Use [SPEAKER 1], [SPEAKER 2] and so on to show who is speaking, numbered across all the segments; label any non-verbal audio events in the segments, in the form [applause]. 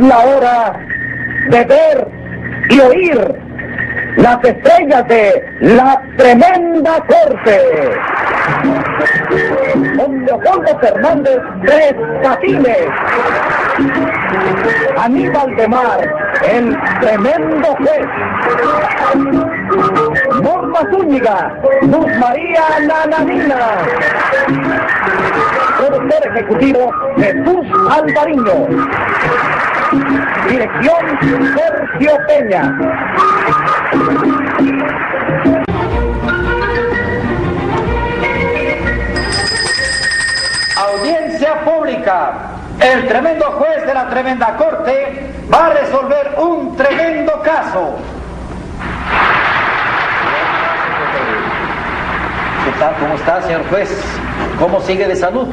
[SPEAKER 1] la hora de ver y oír las estrellas de la tremenda corte. Don Leopoldo Fernández Tres Patines. Aníbal de Mar, el tremendo juez. Norma Zúñiga, Luz María Nananina. Productor ejecutivo Jesús Alvariño. Dirección Sergio Peña.
[SPEAKER 2] Audiencia pública. El tremendo juez de la tremenda corte va a resolver un tremendo caso. ¿Qué tal? ¿Cómo está, señor juez? ¿Cómo sigue de salud?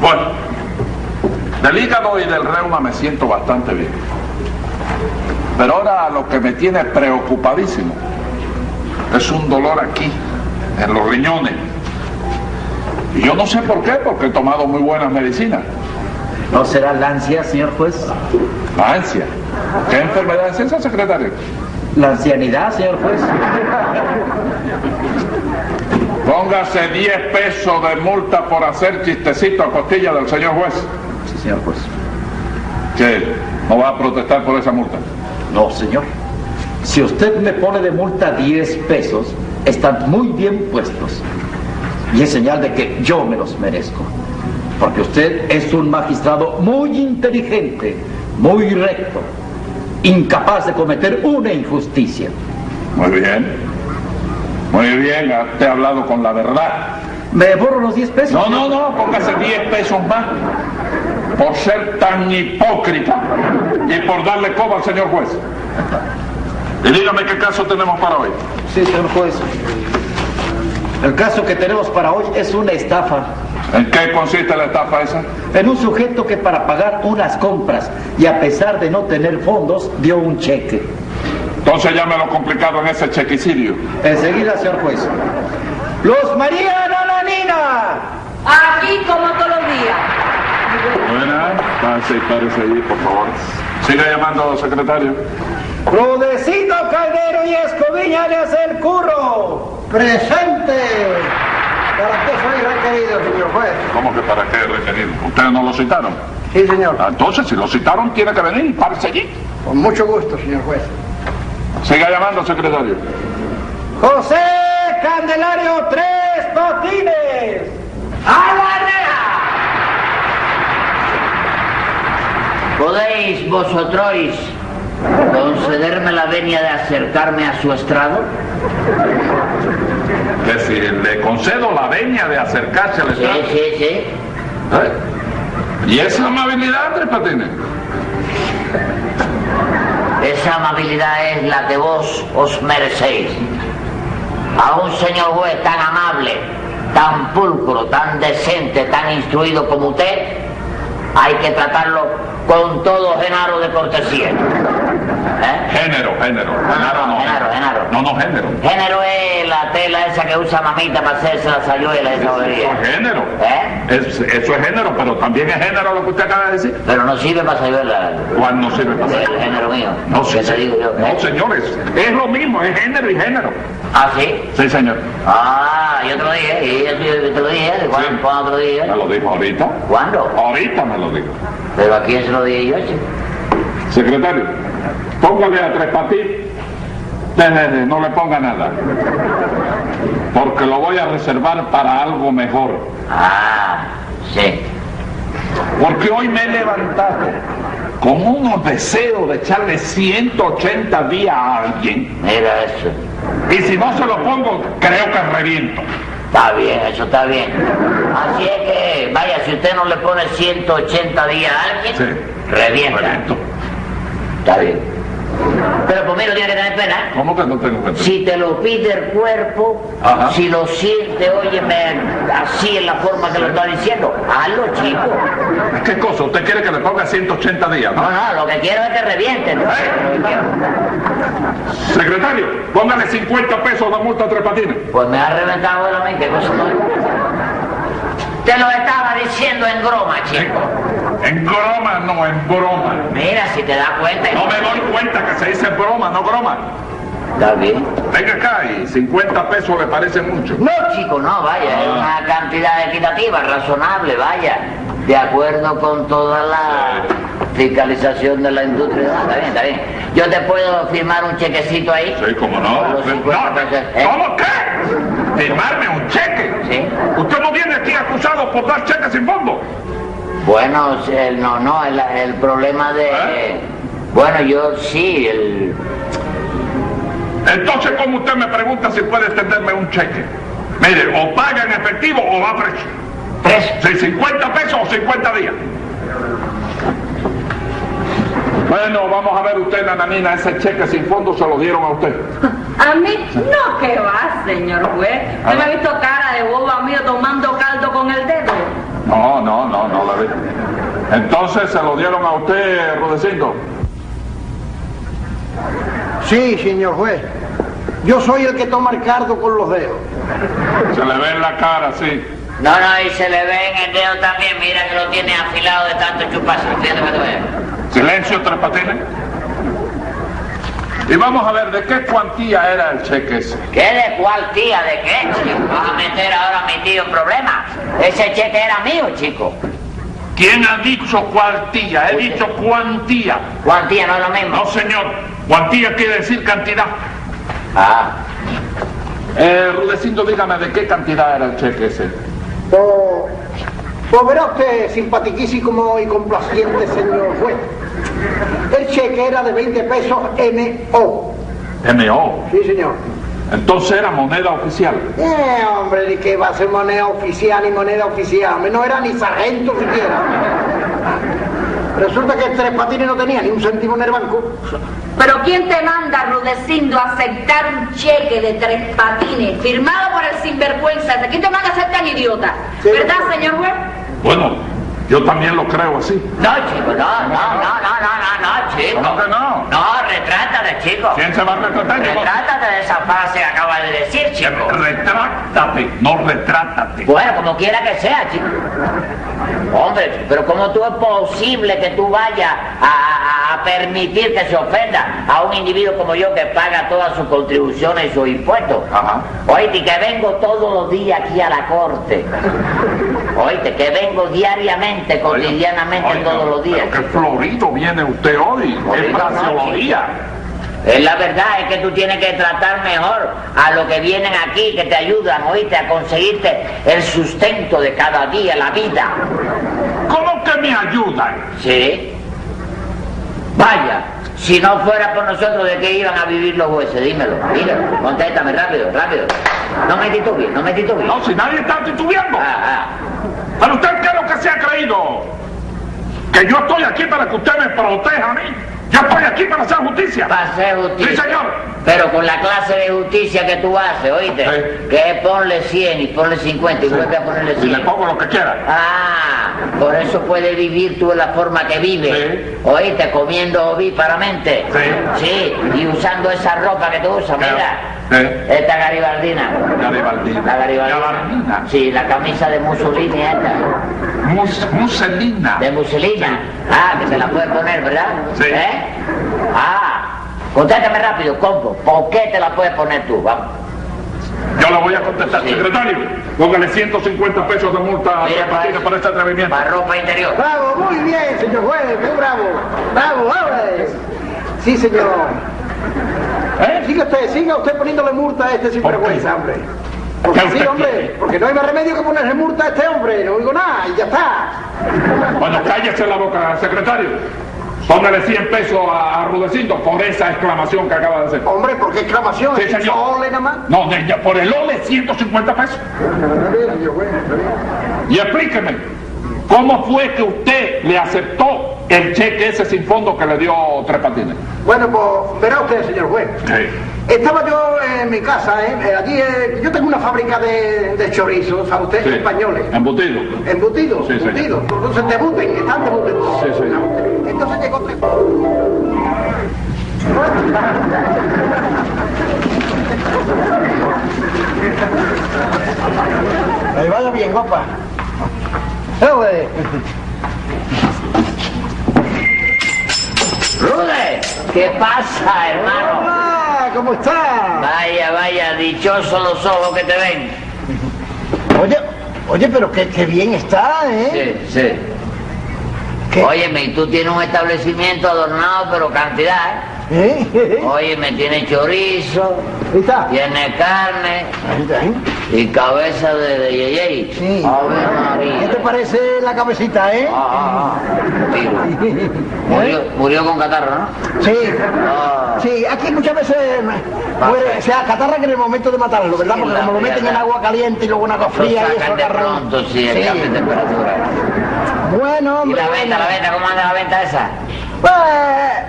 [SPEAKER 3] Bueno, del hígado y del reuma me siento bastante bien. Pero ahora lo que me tiene preocupadísimo es un dolor aquí, en los riñones. Y yo no sé por qué, porque he tomado muy buenas medicinas.
[SPEAKER 2] ¿No será la ansia, señor juez?
[SPEAKER 3] La ansia. ¿Qué enfermedad es esa, secretario?
[SPEAKER 2] ¿La ancianidad, señor juez?
[SPEAKER 3] Póngase 10 pesos de multa por hacer chistecito a costilla del señor juez.
[SPEAKER 2] Señor juez.
[SPEAKER 3] ¿Qué? ¿No va a protestar por esa multa?
[SPEAKER 2] No, señor. Si usted me pone de multa 10 pesos, están muy bien puestos. Y es señal de que yo me los merezco. Porque usted es un magistrado muy inteligente, muy recto, incapaz de cometer una injusticia.
[SPEAKER 3] Muy bien. Muy bien, te ha hablado con la verdad.
[SPEAKER 2] ¿Me borro los 10 pesos?
[SPEAKER 3] No, no, no, póngase 10 pesos más por ser tan hipócrita y por darle coba al señor juez. Y dígame qué caso tenemos para hoy.
[SPEAKER 2] Sí, señor juez. El caso que tenemos para hoy es una estafa.
[SPEAKER 3] ¿En qué consiste la estafa esa?
[SPEAKER 2] En un sujeto que para pagar unas compras y a pesar de no tener fondos dio un cheque.
[SPEAKER 3] Entonces ya me lo complicado en ese chequicidio.
[SPEAKER 2] Enseguida, señor juez. Luz María Nananina.
[SPEAKER 4] Aquí como todos los días.
[SPEAKER 3] Buena, pase y párese allí, por favor. Siga llamando, secretario.
[SPEAKER 2] Rudecito Caldero y Escoviña le hace el curro.
[SPEAKER 5] Presente. ¿Para qué soy requerido, señor juez?
[SPEAKER 3] ¿Cómo que para qué requerido? ¿Ustedes no lo citaron?
[SPEAKER 5] Sí, señor.
[SPEAKER 3] Entonces, si lo citaron, tiene que venir y párese allí.
[SPEAKER 5] Con mucho gusto, señor juez.
[SPEAKER 3] Siga llamando, secretario.
[SPEAKER 2] José Candelario Tres Patines. ¡A la reja!
[SPEAKER 6] ¿Podéis vosotros concederme la venia de acercarme a su estrado?
[SPEAKER 3] Que si le concedo la veña de acercarse al
[SPEAKER 6] Sí,
[SPEAKER 3] estrado.
[SPEAKER 6] sí, sí.
[SPEAKER 3] ¿Eh? ¿Y esa amabilidad, Tres Patines?
[SPEAKER 6] Esa amabilidad es la que vos os merecéis. A un señor juez tan amable, tan pulcro, tan decente, tan instruido como usted, hay que tratarlo con todo genaro de cortesía. ¿Eh?
[SPEAKER 3] Género, género.
[SPEAKER 6] No, no, no, genaro, genaro.
[SPEAKER 3] No, no, género.
[SPEAKER 6] Género es la tela esa que usa mamita para hacerse la sayuela esa
[SPEAKER 3] Eso
[SPEAKER 6] bobería.
[SPEAKER 3] es género.
[SPEAKER 6] ¿Eh?
[SPEAKER 3] Es- eso es género, pero también es género lo que usted acaba de decir.
[SPEAKER 6] Pero no sirve para sayuela.
[SPEAKER 3] ¿Cuál no sirve para
[SPEAKER 6] El género mío.
[SPEAKER 3] No,
[SPEAKER 6] ¿Qué
[SPEAKER 3] sí,
[SPEAKER 6] te
[SPEAKER 3] sí.
[SPEAKER 6] digo yo?
[SPEAKER 3] No, señores, es lo mismo, es género y género.
[SPEAKER 6] ¿Ah, sí?
[SPEAKER 3] Sí, señor.
[SPEAKER 6] Ah, yo te lo dije, y yo te te lo dije, ¿cuándo,
[SPEAKER 3] Sí.
[SPEAKER 6] ¿cuándo te lo dije?
[SPEAKER 3] Me lo dijo ahorita.
[SPEAKER 6] ¿Cuándo?
[SPEAKER 3] Ahorita me lo dijo.
[SPEAKER 6] Pero a quién se lo dije yo, chico?
[SPEAKER 3] Secretario, póngale a Tres Patines. No le ponga nada. Porque lo voy a reservar para algo mejor.
[SPEAKER 6] Ah, sí.
[SPEAKER 3] Porque hoy me he levantado con unos deseos de echarle 180 días a alguien.
[SPEAKER 6] Mira eso.
[SPEAKER 3] Y si no se lo pongo, creo que reviento.
[SPEAKER 6] Está bien, eso está bien. Así es que, vaya, si usted no le pone 180 días a alguien,
[SPEAKER 3] Sí.
[SPEAKER 6] revienta.
[SPEAKER 3] Reviento.
[SPEAKER 6] Está bien. Tiene que tener pena.
[SPEAKER 3] ¿Cómo que no tengo tener?
[SPEAKER 6] Si te lo pide el cuerpo,
[SPEAKER 3] Ajá.
[SPEAKER 6] si lo siente, óyeme, así en la forma que lo está diciendo, hazlo, chico.
[SPEAKER 3] ¿Qué cosa? ¿Usted quiere que le ponga 180 días?
[SPEAKER 6] No,
[SPEAKER 3] ¿no?
[SPEAKER 6] no, lo que quiero es que reviente. ¿no?
[SPEAKER 3] Secretario, póngale 50 pesos de multa a Tres Patines.
[SPEAKER 6] Pues me ha reventado de la mente, cosa no. Te lo estaba diciendo en broma, chico.
[SPEAKER 3] En broma, no, en broma.
[SPEAKER 6] Mira, si te das cuenta.
[SPEAKER 3] No me doy cuenta que se dice broma, no broma.
[SPEAKER 6] Está bien.
[SPEAKER 3] Venga acá y 50 pesos le parece mucho.
[SPEAKER 6] No, chico, no, vaya, es una cantidad equitativa, razonable, vaya. De acuerdo con toda la fiscalización de la industria. Ah, está bien, está bien. Yo te puedo firmar un chequecito ahí.
[SPEAKER 3] Sí, cómo no.
[SPEAKER 6] Con los 50
[SPEAKER 3] No,
[SPEAKER 6] pesos, ¿eh?
[SPEAKER 3] ¿Cómo qué? ¿Firmarme un cheque?
[SPEAKER 6] Sí.
[SPEAKER 3] Usted no viene aquí acusado por dar cheques sin fondo.
[SPEAKER 6] Bueno, el, no, no, el, el problema de...
[SPEAKER 3] ¿Eh?
[SPEAKER 6] Bueno, yo sí, el...
[SPEAKER 3] Entonces, ¿cómo usted me pregunta si puede extenderme un cheque? Mire, o paga en efectivo o va preso.
[SPEAKER 6] Preso.
[SPEAKER 3] Si 50 pesos o 50 días. Bueno, vamos a ver usted, nananina, ese cheque sin fondo se lo dieron a usted.
[SPEAKER 4] A mí no que va, señor juez. ¿Usted me ha visto cara de boba mío tomando caldo con el dedo?
[SPEAKER 3] No, no, no, no la vi. Entonces se lo dieron a usted, Rudecindo.
[SPEAKER 5] Sí, señor juez. Yo soy el que toma el cardo con los dedos.
[SPEAKER 3] Se le ve en la cara, sí.
[SPEAKER 6] No, no, y se le ve en el dedo también, mira que lo tiene afilado de tanto chuparse. Fíjate que te veo.
[SPEAKER 3] Silencio, tres patines. Y vamos a ver de qué cuantía era el cheque ese.
[SPEAKER 6] ¿Qué de cuál tía? ¿De qué, chico? ¿Vas a meter ahora a mi tío en problemas? Ese cheque era mío, chico.
[SPEAKER 3] ¿Quién ha dicho cuantía? He dicho cuantía.
[SPEAKER 6] Cuantía no es lo mismo.
[SPEAKER 3] No, señor. Cuantía quiere decir cantidad.
[SPEAKER 6] Ah,
[SPEAKER 3] Eh, Rudecindo, dígame de qué cantidad era el cheque ese.
[SPEAKER 5] Pues, pues verá usted, simpatiquísimo y complaciente señor juez. El cheque era de 20 pesos MO.
[SPEAKER 3] MO.
[SPEAKER 5] Sí, señor.
[SPEAKER 3] Entonces era moneda oficial.
[SPEAKER 5] Eh, hombre, ni que va a ser moneda oficial ni moneda oficial. No era ni sargento siquiera. Resulta que Tres Patines no tenía ni un céntimo en el banco.
[SPEAKER 4] Pero ¿quién te manda, Rudecindo, a aceptar un cheque de tres patines firmado por el sinvergüenza? ¿Quién te manda a ser tan idiota?
[SPEAKER 5] Sí,
[SPEAKER 4] ¿Verdad, señor juez?
[SPEAKER 3] Bueno, yo también lo creo así.
[SPEAKER 6] no, chico, no, no, no, no, no, no, no, chico.
[SPEAKER 3] ¿Cómo que no?
[SPEAKER 6] No, retrátate, chico.
[SPEAKER 3] ¿Quién se va a retratar? chico?
[SPEAKER 6] Retrátate de esa frase que acabas de decir, chico.
[SPEAKER 3] Retrátate, no retrátate.
[SPEAKER 6] Bueno, como quiera que sea, chico. Hombre, pero ¿cómo tú es posible que tú vayas a, a- a permitir que se ofenda a un individuo como yo que paga todas sus contribuciones y sus impuestos?
[SPEAKER 3] Ajá.
[SPEAKER 6] Oíste, que vengo todos los días aquí a la corte. Oíste, que vengo diariamente, cotidianamente, todos los días.
[SPEAKER 3] Pero qué florido viene usted hoy. Es
[SPEAKER 6] no, Eh, la verdad es que tú tienes que tratar mejor a los que vienen aquí, que te ayudan, oíste, a conseguirte el sustento de cada día, la vida.
[SPEAKER 3] ¿Cómo que me ayudan?
[SPEAKER 6] ¿Sí? Vaya, si no fuera por nosotros, ¿de qué iban a vivir los jueces? Dímelo, dímelo, contéstame rápido, rápido. No me titubees, no me titubees.
[SPEAKER 3] No, si nadie está titubeando.
[SPEAKER 6] Ah, ah.
[SPEAKER 3] ¿Pero usted qué es lo que se ha creído? Que yo estoy aquí para que usted me proteja a mí. Yo estoy aquí para hacer justicia.
[SPEAKER 6] Va a ser justicia.
[SPEAKER 3] Sí, señor.
[SPEAKER 6] Pero con la clase de justicia que tú haces, oíste,
[SPEAKER 3] Sí.
[SPEAKER 6] que es ponle 100 y ponle 50 y vuelve a ponerle
[SPEAKER 3] Y le
[SPEAKER 6] 100.
[SPEAKER 3] pongo lo que quiera.
[SPEAKER 6] Ah, por eso puedes vivir tú de la forma que vives.
[SPEAKER 3] Sí.
[SPEAKER 6] Oíste, comiendo ovíparamente.
[SPEAKER 3] Sí.
[SPEAKER 6] Sí, y usando esa ropa que tú usas, mira.
[SPEAKER 3] Sí.
[SPEAKER 6] Esta garibaldina.
[SPEAKER 3] Garibaldina.
[SPEAKER 6] La garibaldina. Sí, la camisa de Mussolini esta.
[SPEAKER 3] Mus- Muselina.
[SPEAKER 6] De Mussolini. Ah, que se la puedes poner, ¿verdad?
[SPEAKER 3] Sí.
[SPEAKER 6] ¿Eh? Ah, contéstame rápido, compo. ¿Por qué te la puedes poner tú? Vamos.
[SPEAKER 3] Yo le voy a contestar,
[SPEAKER 6] Sí.
[SPEAKER 3] secretario. Póngale 150 pesos de multa a Patines
[SPEAKER 6] para-
[SPEAKER 3] por este atrevimiento.
[SPEAKER 6] Para ropa interior.
[SPEAKER 5] Bravo, muy bien, señor juez, muy bravo. Bravo, hombre. Sí, señor.
[SPEAKER 3] ¿Eh?
[SPEAKER 5] Siga usted, siga usted poniéndole multa a este sinvergüenza, hombre.
[SPEAKER 3] ¿Qué
[SPEAKER 5] Porque sí, hombre, porque no hay más remedio que ponerle multa a este hombre, no digo nada, y ya está.
[SPEAKER 3] Bueno, cállese la boca, secretario. Póngale 100 pesos a, a Rudecindo por esa exclamación que acaba de hacer.
[SPEAKER 5] Hombre, ¿por qué exclamación?
[SPEAKER 3] Sí,
[SPEAKER 5] ¿Es
[SPEAKER 3] señor.
[SPEAKER 5] ole nada más?
[SPEAKER 3] No, de- por el OLE 150 pesos. Y explíqueme, ¿cómo fue que usted le aceptó el cheque ese sin fondo que le dio Tres Patines?
[SPEAKER 5] Bueno, pues verá usted, señor juez. Estaba yo en mi casa, ¿eh? Eh, Allí, eh, yo tengo una fábrica de, de chorizos, ¿sabe usted?
[SPEAKER 3] Sí.
[SPEAKER 5] Españoles.
[SPEAKER 3] Embutido.
[SPEAKER 5] Embutidos,
[SPEAKER 3] Sí, señor.
[SPEAKER 5] embutidos. Entonces debuten, están debuten.
[SPEAKER 3] Sí, sí.
[SPEAKER 5] Entonces llegó tres... Ahí vaya bien, guapa. Güey.
[SPEAKER 6] Rude, ¿qué pasa, hermano?
[SPEAKER 5] Hola, ¿cómo está?
[SPEAKER 6] Vaya, vaya, dichosos los ojos que te ven.
[SPEAKER 5] Oye, oye, pero qué, qué bien está, ¿eh?
[SPEAKER 6] Sí, sí.
[SPEAKER 5] ¿Qué?
[SPEAKER 6] Óyeme, y tú tienes un establecimiento adornado, pero cantidad.
[SPEAKER 5] ¿Eh?
[SPEAKER 6] Óyeme, tiene chorizo,
[SPEAKER 5] está.
[SPEAKER 6] tiene carne
[SPEAKER 5] está, ¿eh?
[SPEAKER 6] y cabeza de, de yeyey.
[SPEAKER 5] Sí. ¿Qué te parece la cabecita, eh?
[SPEAKER 6] Ah, ah, ah. [laughs] Murió, murió con catarro, ¿no?
[SPEAKER 5] Sí.
[SPEAKER 6] Ah.
[SPEAKER 5] Sí, aquí muchas veces muere, o sea, catarra que en el momento de matarlo, ¿verdad?
[SPEAKER 6] Sí,
[SPEAKER 5] Porque como lo meten en agua caliente y luego en agua
[SPEAKER 6] Lo
[SPEAKER 5] fría y eso
[SPEAKER 6] sacan de
[SPEAKER 5] agarra-
[SPEAKER 6] pronto, sí, el
[SPEAKER 5] Sí.
[SPEAKER 6] cambio de temperatura.
[SPEAKER 5] Bueno,
[SPEAKER 6] ¿Y
[SPEAKER 5] hombre.
[SPEAKER 6] la venta, la venta? ¿Cómo anda la venta esa?
[SPEAKER 5] Pues,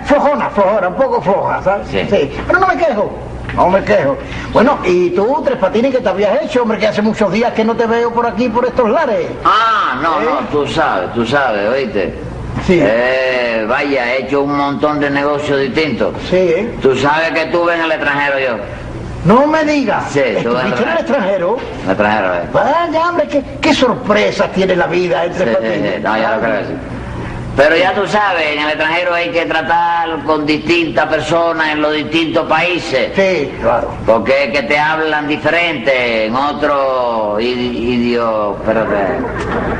[SPEAKER 5] flojona, flojona, un poco floja, ¿sabes?
[SPEAKER 6] Sí.
[SPEAKER 5] Pero no me quejo, no me quejo. Bueno, y tú, Tres Patines, ¿qué te habías hecho, hombre? Que hace muchos días que no te veo por aquí, por estos lares.
[SPEAKER 6] Ah, no,
[SPEAKER 5] ¿Eh?
[SPEAKER 6] no, tú sabes, tú sabes, ¿oíste?
[SPEAKER 5] Sí.
[SPEAKER 6] Eh, vaya, he hecho un montón de negocios distintos.
[SPEAKER 5] Sí, ¿eh?
[SPEAKER 6] Tú sabes que estuve en el extranjero yo.
[SPEAKER 5] No me digas.
[SPEAKER 6] Sí, tú
[SPEAKER 5] ¿Estuviste en el extranjero?
[SPEAKER 6] En el extranjero, ¿eh?
[SPEAKER 5] Vaya, hombre, qué, qué sorpresas tiene la vida
[SPEAKER 6] Sí,
[SPEAKER 5] entre
[SPEAKER 6] sí,
[SPEAKER 5] Patines.
[SPEAKER 6] sí, no, ya lo creo que sí. Pero ya tú sabes, en el extranjero hay que tratar con distintas personas en los distintos países.
[SPEAKER 5] Sí, claro.
[SPEAKER 6] Porque es que te hablan diferente en otro idioma.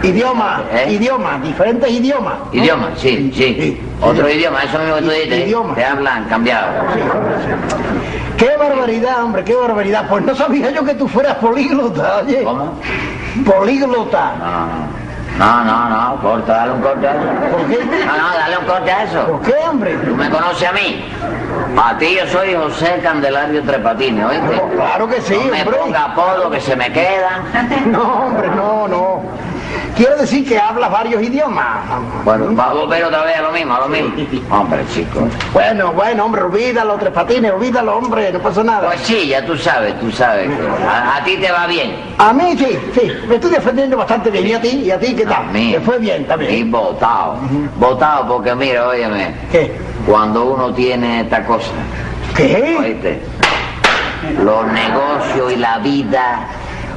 [SPEAKER 5] Idioma,
[SPEAKER 6] ¿Eh?
[SPEAKER 5] idioma, diferentes idiomas. ¿no?
[SPEAKER 6] Idioma, sí, sí.
[SPEAKER 5] Sí,
[SPEAKER 6] Otro
[SPEAKER 5] sí.
[SPEAKER 6] idioma, eso mismo que tú
[SPEAKER 5] I-
[SPEAKER 6] dices.
[SPEAKER 5] idioma.
[SPEAKER 6] Te hablan cambiado.
[SPEAKER 5] Sí, hombre, sí. Qué barbaridad, hombre, qué barbaridad. Pues no sabía yo que tú fueras políglota, oye.
[SPEAKER 6] ¿Cómo?
[SPEAKER 5] Políglota.
[SPEAKER 6] No, no, no. No, no, no, corta, dale un corte a eso.
[SPEAKER 5] ¿Por qué?
[SPEAKER 6] No, no, dale un corte a eso.
[SPEAKER 5] ¿Por qué, hombre?
[SPEAKER 6] ¿Tú me conoces a mí? A ti yo soy José Candelario Trepatines, ¿oíste?
[SPEAKER 5] No, claro que sí,
[SPEAKER 6] no me
[SPEAKER 5] hombre.
[SPEAKER 6] ponga apodo que se me quedan. [laughs]
[SPEAKER 5] No, hombre, no, no. Quiero decir que hablas varios idiomas.
[SPEAKER 6] Bueno, va a volver otra vez a lo mismo, a lo mismo. Hombre, chico.
[SPEAKER 5] Bueno, bueno, hombre, olvídalo, tres patines, olvídalo, hombre, no pasa nada.
[SPEAKER 6] Pues sí, ya tú sabes, tú sabes. a, a ti te va bien.
[SPEAKER 5] A mí sí, sí, me estoy defendiendo bastante bien. ¿Y a ti? ¿Y a ti qué
[SPEAKER 6] A
[SPEAKER 5] tal?
[SPEAKER 6] mí.
[SPEAKER 5] ¿Te fue bien
[SPEAKER 6] Y
[SPEAKER 5] también?
[SPEAKER 6] votado. Votado porque mira, óyeme,
[SPEAKER 5] ¿Qué?
[SPEAKER 6] cuando uno tiene esta cosa,
[SPEAKER 5] ¿Qué?
[SPEAKER 6] oíste, los negocios y la vida,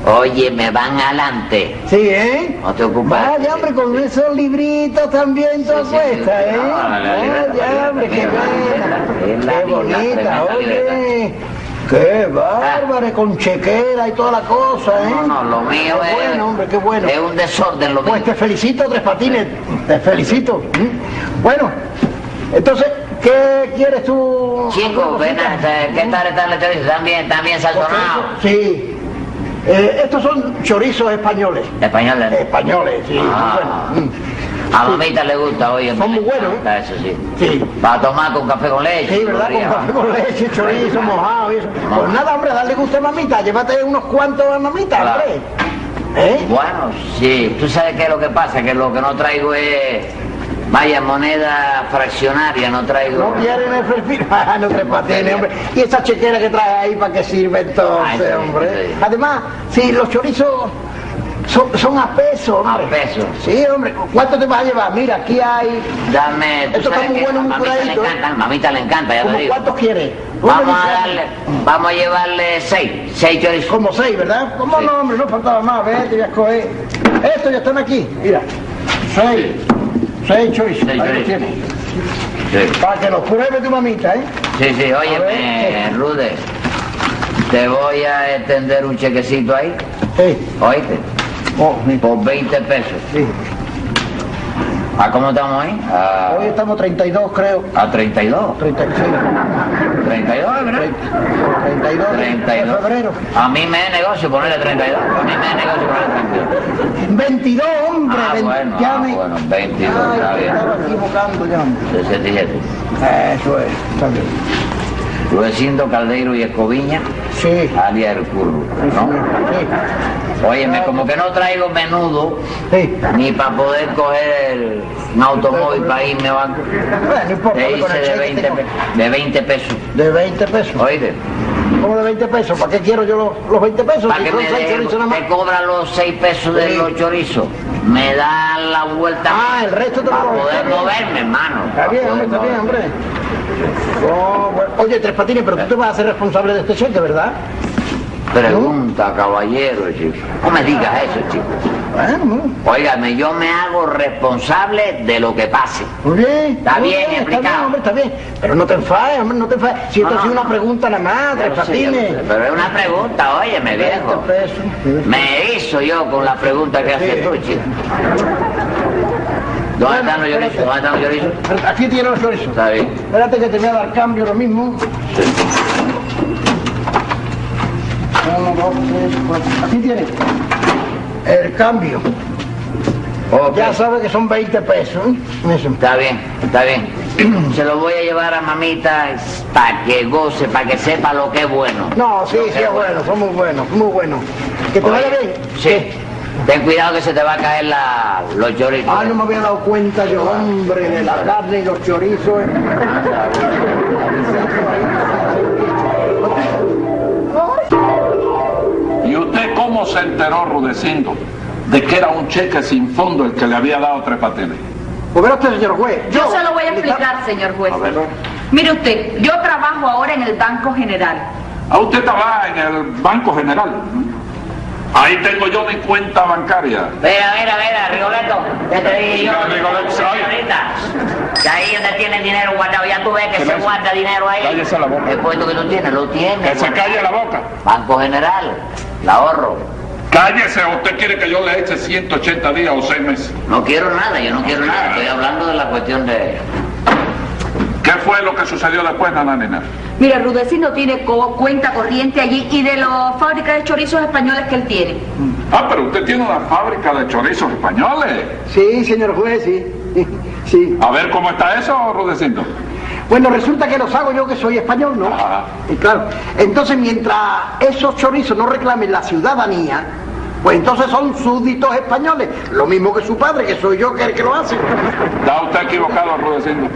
[SPEAKER 6] oye, me van adelante.
[SPEAKER 5] Sí, ¿eh?
[SPEAKER 6] No te ocupes.
[SPEAKER 5] Vaya, hombre, con esos libritos también te
[SPEAKER 6] Sí, sí, sí, sí,
[SPEAKER 5] ¿eh?
[SPEAKER 6] no,
[SPEAKER 5] Vaya, hombre, qué buena. Qué bonita, oye. Qué bárbara, con chequera y toda la cosa, ¿eh?
[SPEAKER 6] No, no, lo mío
[SPEAKER 5] Qué
[SPEAKER 6] es.
[SPEAKER 5] bueno, hombre, qué bueno.
[SPEAKER 6] Es un desorden lo mío.
[SPEAKER 5] Pues te felicito, Tres Patines, te felicito. ¿Mm? Bueno, entonces, ¿qué quieres tú?
[SPEAKER 6] Chico, ven, a- ¿qué tal está la televisión? También, también sazonado.
[SPEAKER 5] Sí. Eh, estos son chorizos españoles.
[SPEAKER 6] Español, ¿eh?
[SPEAKER 5] Españoles, sí.
[SPEAKER 6] Ah.
[SPEAKER 5] bueno, mm.
[SPEAKER 6] A mamita le gusta, oye.
[SPEAKER 5] Son muy buenos,
[SPEAKER 6] encanta Eso sí.
[SPEAKER 5] Sí.
[SPEAKER 6] Va a tomar con café con leche.
[SPEAKER 5] Sí, ¿verdad? Con café con leche, chorizo, mojado y eso. Pues nada, hombre, dale gusto a mamita. Llévate unos cuantos a mamita,
[SPEAKER 6] Claro.
[SPEAKER 5] hombre. ¿Eh?
[SPEAKER 6] Bueno, sí. Tú sabes qué es lo que pasa, que lo que no traigo es. Vaya, moneda fraccionaria, no traigo.
[SPEAKER 5] No quieren el perfil. [laughs] Ah, no te patines, hombre. ¿Y esa chequera que traes ahí para qué sirve
[SPEAKER 6] Ah,
[SPEAKER 5] entonces,
[SPEAKER 6] sí,
[SPEAKER 5] hombre?
[SPEAKER 6] sí.
[SPEAKER 5] Además, si los chorizos son, son a peso, hombre.
[SPEAKER 6] A peso.
[SPEAKER 5] Sí, hombre. ¿Cuánto te vas a llevar? Mira, aquí hay...
[SPEAKER 6] Dame.
[SPEAKER 5] Esto está muy bueno,
[SPEAKER 6] a
[SPEAKER 5] muy curadito, ¿eh?
[SPEAKER 6] encanta, mamita le encanta, ya te
[SPEAKER 5] ¿Cómo
[SPEAKER 6] digo.
[SPEAKER 5] cuántos quieres?
[SPEAKER 6] Vamos a darle, vamos a llevarle seis, seis chorizos.
[SPEAKER 5] Como seis, ¿verdad? ¿Cómo
[SPEAKER 6] Sí.
[SPEAKER 5] no, hombre? No faltaba más. Ve, te voy a escoger. Estos ya están aquí. Mira. Seis. Seis chorizos.
[SPEAKER 6] Seis
[SPEAKER 5] Ahí
[SPEAKER 6] chorizos.
[SPEAKER 5] tienes.
[SPEAKER 6] Sí.
[SPEAKER 5] Para que los pruebe tu mamita, ¿eh?
[SPEAKER 6] Sí, sí,
[SPEAKER 5] ver.
[SPEAKER 6] Rude, te voy a extender un chequecito ahí,
[SPEAKER 5] Sí.
[SPEAKER 6] oíste,
[SPEAKER 5] Oh, sí.
[SPEAKER 6] por 20 pesos.
[SPEAKER 5] sí.
[SPEAKER 6] ¿A cómo estamos ahí?
[SPEAKER 5] Hoy
[SPEAKER 6] A,
[SPEAKER 5] estamos 32, creo.
[SPEAKER 6] a 32.
[SPEAKER 5] 36.
[SPEAKER 6] 32, ¿verdad?
[SPEAKER 5] 32 de
[SPEAKER 6] 32.
[SPEAKER 5] febrero.
[SPEAKER 6] A mí me es negocio ponerle 32. A mí me es negocio ponerle 32.
[SPEAKER 5] 22, hombre.
[SPEAKER 6] Ah, bueno,
[SPEAKER 5] ya
[SPEAKER 6] ah,
[SPEAKER 5] me-
[SPEAKER 6] bueno, 22,
[SPEAKER 5] Ay,
[SPEAKER 6] está
[SPEAKER 5] me
[SPEAKER 6] bien.
[SPEAKER 5] estaba equivocando ya, hombre.
[SPEAKER 6] 67.
[SPEAKER 5] Eso es, está bien.
[SPEAKER 6] Luecindo Caldeiro y Escoviña,
[SPEAKER 5] Sí.
[SPEAKER 6] alias El Curro, ¿no?
[SPEAKER 5] Sí.
[SPEAKER 6] Óyeme, como que no traigo menudo,
[SPEAKER 5] Sí.
[SPEAKER 6] ni para poder coger el- un automóvil para irme a banco.
[SPEAKER 5] Bueno,
[SPEAKER 6] Te hice de
[SPEAKER 5] cheque
[SPEAKER 6] 20,
[SPEAKER 5] tengo-
[SPEAKER 6] pe- de 20 pesos.
[SPEAKER 5] De 20 pesos.
[SPEAKER 6] Oíste,
[SPEAKER 5] ¿Cómo de 20 pesos? ¿Para qué quiero yo los, los 20 pesos?
[SPEAKER 6] para
[SPEAKER 5] Si
[SPEAKER 6] que me
[SPEAKER 5] más.
[SPEAKER 6] te cobran los 6 pesos de los chorizos. Me da la vuelta.
[SPEAKER 5] Ah, el resto te lo
[SPEAKER 6] Para
[SPEAKER 5] doy.
[SPEAKER 6] poder moverme, hermano.
[SPEAKER 5] Está bien, hombre, está bien, hombre. Oh, bueno. Oye, Tres Patines, pero tú te vas a hacer responsable de este cheque, ¿verdad?
[SPEAKER 6] Pregunta, caballero, chico. No me digas eso, chico.
[SPEAKER 5] Bueno,
[SPEAKER 6] Óigame, yo me hago responsable de lo que pase.
[SPEAKER 5] muy bien.
[SPEAKER 6] Está
[SPEAKER 5] muy
[SPEAKER 6] bien
[SPEAKER 5] Está
[SPEAKER 6] explicado.
[SPEAKER 5] bien, hombre, está bien. Pero no te enfades, hombre, no te enfades. Si esto
[SPEAKER 6] No,
[SPEAKER 5] ha sido
[SPEAKER 6] no,
[SPEAKER 5] una
[SPEAKER 6] no.
[SPEAKER 5] pregunta nada más, tres
[SPEAKER 6] sí,
[SPEAKER 5] patines.
[SPEAKER 6] Pero es una pregunta, óyeme, viejo.
[SPEAKER 5] 20 pesos.
[SPEAKER 6] Me hizo yo con la pregunta que haces tú, chico. ¿Dónde están los chorizos? ¿Dónde están los chorizos?
[SPEAKER 5] Aquí tiene los chorizos.
[SPEAKER 6] Está bien.
[SPEAKER 5] Espérate que te voy a dar cambio lo mismo. Uno, dos, tres, cuatro. Aquí tiene. El cambio.
[SPEAKER 6] Ok.
[SPEAKER 5] Ya sabes que son 20 pesos. ¿eh?
[SPEAKER 6] Está bien, está bien. [clears throat] Se lo voy a llevar a mamita para que goce, para que sepa lo que es bueno.
[SPEAKER 5] No, sí, sí, es bueno, son muy buenos, muy buenos. Que te vaya
[SPEAKER 6] Oye,
[SPEAKER 5] bien.
[SPEAKER 6] Sí. Ten cuidado que se te va a caer la, los chorizos.
[SPEAKER 5] Ah, no me había dado cuenta yo, hombre, de la carne y los chorizos. eh.
[SPEAKER 3] ¿Y usted cómo se enteró, Rudecindo, de que era un cheque sin fondo el que le había dado tres patines?
[SPEAKER 5] Pues verá usted, señor juez.
[SPEAKER 4] Yo se lo voy a explicar, señor juez. Mire usted, yo trabajo ahora en el Banco General.
[SPEAKER 3] Ah, usted trabaja en el Banco General. Ahí tengo yo mi cuenta bancaria.
[SPEAKER 6] Mira, mira, mira, Rigoletto, ya te dije yo,
[SPEAKER 3] Rigoletto,
[SPEAKER 6] que ahí donde tiene el dinero guardado, ya tú ves que se guarda dinero ahí.
[SPEAKER 3] Cállese la boca.
[SPEAKER 6] El puesto que tú tienes, lo tienes.
[SPEAKER 3] Que se
[SPEAKER 6] guardado.
[SPEAKER 3] calle la boca.
[SPEAKER 6] Banco General, el ahorro.
[SPEAKER 3] Cállese, ¿o usted quiere que yo le eche 180 días o 6 meses?
[SPEAKER 6] No quiero nada, yo no quiero nada, estoy hablando de la cuestión de...
[SPEAKER 3] ¿Qué fue lo que sucedió después, nananina?
[SPEAKER 4] Mire, Rudecindo tiene co- cuenta corriente allí y de las fábricas de chorizos españoles que él tiene.
[SPEAKER 3] Ah, pero usted tiene una fábrica de chorizos españoles.
[SPEAKER 5] Sí, señor juez, sí. [laughs] Sí.
[SPEAKER 3] A ver cómo está eso, Rudecindo.
[SPEAKER 5] Bueno, resulta que los hago yo que soy español, ¿no?
[SPEAKER 3] Ajá.
[SPEAKER 5] Y claro, entonces mientras esos chorizos no reclamen la ciudadanía, pues entonces son súbditos españoles, lo mismo que su padre, que soy yo que el que lo hace.
[SPEAKER 3] Está usted equivocado, Rudecindo.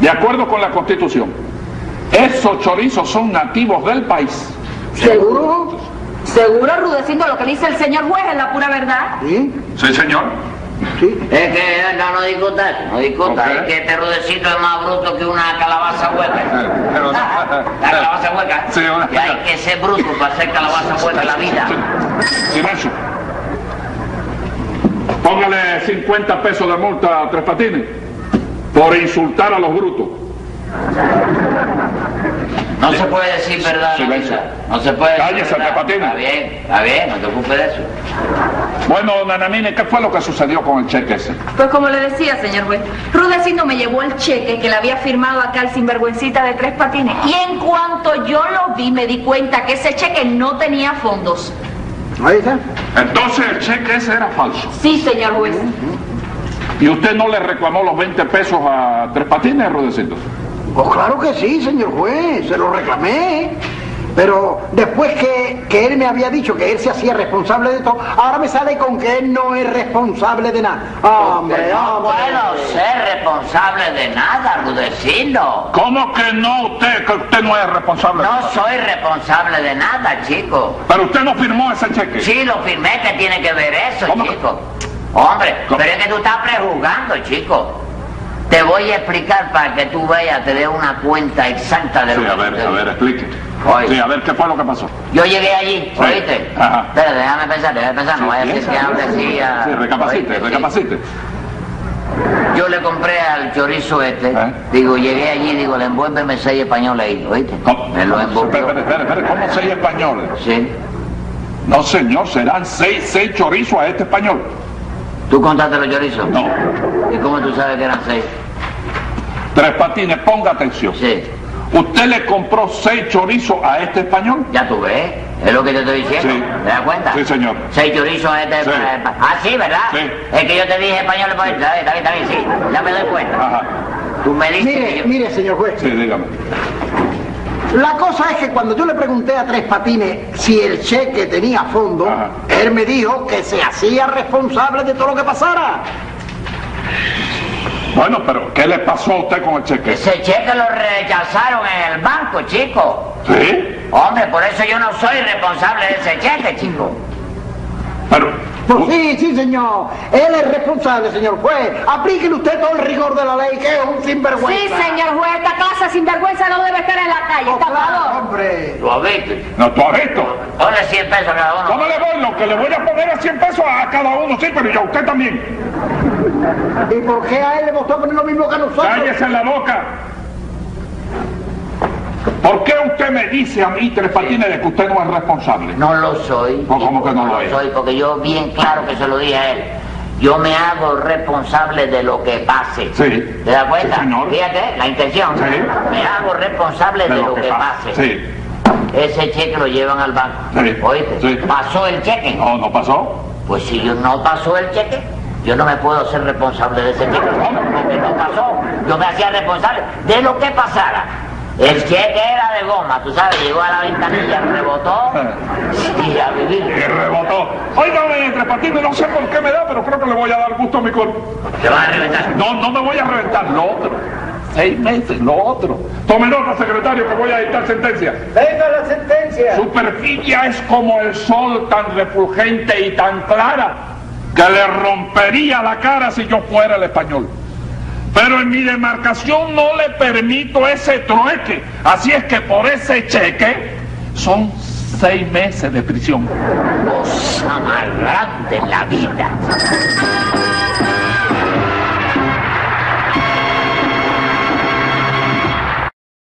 [SPEAKER 3] De acuerdo con la Constitución, esos chorizos son nativos del país.
[SPEAKER 5] ¿Seguro?
[SPEAKER 4] Seguro, Rudecindo, lo que dice el señor juez es la pura verdad.
[SPEAKER 5] Sí,
[SPEAKER 3] Sí, señor.
[SPEAKER 5] sí.
[SPEAKER 6] Es que no, no discutas, no discutas,
[SPEAKER 3] Ok.
[SPEAKER 6] es que este rudecito es más bruto que una calabaza hueca.
[SPEAKER 3] Eh, pero no.
[SPEAKER 6] La calabaza hueca.
[SPEAKER 3] Sí, una-
[SPEAKER 6] Y hay que ser bruto para hacer calabaza hueca en la vida.
[SPEAKER 3] Silencio. Póngale 50 pesos de multa a Tres Patines por insultar a los brutos. [laughs]
[SPEAKER 6] No se puede decir verdad
[SPEAKER 3] Silencio.
[SPEAKER 6] No se puede decir
[SPEAKER 3] Cállese,
[SPEAKER 6] verdad.
[SPEAKER 3] Tepatina.
[SPEAKER 6] Está bien, está bien, no te ocupes de eso.
[SPEAKER 3] Bueno, Nananine, ¿qué fue lo que sucedió con el cheque ese?
[SPEAKER 4] Pues como le decía, señor juez, Rudecindo me llevó el cheque que le había firmado acá el sinvergüencita de tres patines. Y en cuanto yo lo vi, me di cuenta que ese cheque no tenía fondos.
[SPEAKER 5] Ahí está.
[SPEAKER 3] Entonces el cheque ese era falso.
[SPEAKER 4] Sí, señor juez.
[SPEAKER 3] ¿Y usted no le reclamó los 20 pesos a Tres Patines, Rudecindo?
[SPEAKER 5] Pues claro que sí, señor juez, se lo reclamé. Pero después que, que él me había dicho que él se hacía responsable de todo, ahora me sale con que él no es responsable de nada. Hombre,
[SPEAKER 6] no
[SPEAKER 5] hombre.
[SPEAKER 6] puedo ser responsable de nada, Rudecindo.
[SPEAKER 3] ¿Cómo que no usted, que usted no es responsable?
[SPEAKER 6] No soy responsable de nada, chico.
[SPEAKER 3] Pero usted no firmó ese cheque.
[SPEAKER 6] Sí, lo firmé, que tiene que ver eso,
[SPEAKER 3] ¿Cómo?
[SPEAKER 6] chico? Hombre,
[SPEAKER 3] ¿Cómo?
[SPEAKER 6] pero es que tú estás prejuzgando, chico. Te voy a explicar para que tú veas, te dé una cuenta exacta de lo
[SPEAKER 3] Sí,
[SPEAKER 6] que
[SPEAKER 3] a ver, a ver, explique.
[SPEAKER 6] Oye.
[SPEAKER 3] Sí, a ver, ¿qué fue lo que pasó?
[SPEAKER 6] Yo llegué allí,
[SPEAKER 3] Sí.
[SPEAKER 6] ¿oíste?
[SPEAKER 3] Ajá.
[SPEAKER 6] Espera, déjame pensar, déjame pensar, no vaya a
[SPEAKER 3] Sí,
[SPEAKER 6] decir que
[SPEAKER 3] piensa.
[SPEAKER 6] así a...
[SPEAKER 3] Sí, recapacite,
[SPEAKER 6] ¿oíste? Sí.
[SPEAKER 3] recapacite.
[SPEAKER 6] Yo le compré al chorizo este,
[SPEAKER 3] ¿Eh?
[SPEAKER 6] digo, llegué allí, digo, le envuélveme seis españoles ahí, ¿oíste?
[SPEAKER 3] ¿Cómo?
[SPEAKER 6] Me lo envolvió.
[SPEAKER 3] Espera, espera, espera, espera, ¿cómo seis españoles?
[SPEAKER 6] Sí.
[SPEAKER 3] No, señor, serán seis, seis chorizos a este español.
[SPEAKER 6] ¿Tú contaste los chorizos?
[SPEAKER 3] No.
[SPEAKER 6] ¿Y cómo tú sabes que eran seis?
[SPEAKER 3] Tres Patines, ponga atención.
[SPEAKER 6] Sí.
[SPEAKER 3] ¿Usted le compró seis chorizos a este español?
[SPEAKER 6] Ya tú ves, es lo que te estoy diciendo.
[SPEAKER 3] Sí.
[SPEAKER 6] ¿Te das cuenta?
[SPEAKER 3] Sí, señor.
[SPEAKER 6] Seis chorizos este.
[SPEAKER 3] Sí.
[SPEAKER 6] eh, Ah, sí, ¿verdad?
[SPEAKER 3] Sí.
[SPEAKER 6] Es que yo te dije español, pues, está bien, está bien, está bien, sí. Ya me doy cuenta.
[SPEAKER 3] Ajá.
[SPEAKER 6] Tú me dices que
[SPEAKER 5] Mire,
[SPEAKER 6] yo-
[SPEAKER 5] mire, señor juez.
[SPEAKER 3] Sí, dígame.
[SPEAKER 5] La cosa es que cuando yo le pregunté a Tres Patines si el cheque tenía fondo,
[SPEAKER 3] Ajá.
[SPEAKER 5] él me dijo que se hacía responsable de todo lo que pasara.
[SPEAKER 3] Bueno, pero ¿qué le pasó a usted con el cheque?
[SPEAKER 6] Ese cheque lo rechazaron en el banco, chico.
[SPEAKER 3] ¿Sí?
[SPEAKER 6] Hombre, por eso yo no soy responsable de ese cheque, chico.
[SPEAKER 3] Pero,
[SPEAKER 5] Pues sí, sí, señor. Él es responsable, señor juez. Aplíquele usted todo el rigor de la ley, que es un sinvergüenza.
[SPEAKER 4] Sí, señor juez, esta clase sinvergüenza no debe estar en la calle,
[SPEAKER 5] Oh, claro, hombre.
[SPEAKER 6] ¿Lo has visto?
[SPEAKER 3] No, tú has visto.
[SPEAKER 6] Ponle 100 pesos a cada uno.
[SPEAKER 3] ¿Cómo le voy? Lo que le voy a poner a 100 pesos a cada uno, sí, pero y a usted también.
[SPEAKER 5] ¿Y por qué a él le costó poner lo mismo que a nosotros?
[SPEAKER 3] Cállese en la boca. ¿Por qué usted me dice a mí, Tres Patines, de que usted no es responsable?
[SPEAKER 6] No lo soy.
[SPEAKER 3] ¿Cómo- cómo que no lo es?
[SPEAKER 6] soy, porque yo bien claro que se lo dije a él. Yo me hago responsable de lo que pase.
[SPEAKER 3] Sí.
[SPEAKER 6] ¿Te das cuenta?
[SPEAKER 3] Sí, señor.
[SPEAKER 6] Fíjate, la intención.
[SPEAKER 3] Sí.
[SPEAKER 6] Me hago responsable de, lo, que, pase.
[SPEAKER 3] Sí.
[SPEAKER 6] Ese cheque lo llevan al banco.
[SPEAKER 3] Sí.
[SPEAKER 6] ¿Oíste?
[SPEAKER 3] Sí.
[SPEAKER 6] ¿Pasó el cheque?
[SPEAKER 3] No, no pasó.
[SPEAKER 6] Pues si yo no pasó el cheque, yo no me puedo ser responsable de ese cheque. Porque no pasó. Yo me hacía responsable de lo que pasara. El cheque era de goma, tú sabes, llegó a la ventanilla, rebotó y a
[SPEAKER 3] Y
[SPEAKER 6] vivir.
[SPEAKER 3] rebotó. Óigame, Tres Patines, no sé por qué me da, pero creo que le voy a dar gusto a mi cuerpo.
[SPEAKER 6] Te va a reventar.
[SPEAKER 3] No, no me voy a reventar. Lo otro. Seis meses, lo otro. Tome nota, secretario, que voy a dictar sentencia.
[SPEAKER 5] Venga la sentencia.
[SPEAKER 3] Su perfidia es como el sol tan refulgente y tan clara que le rompería la cara si yo fuera el español. Pero en mi demarcación no le permito ese trueque. Así es que por ese cheque son seis meses de prisión.
[SPEAKER 6] Cosa más grande en la vida.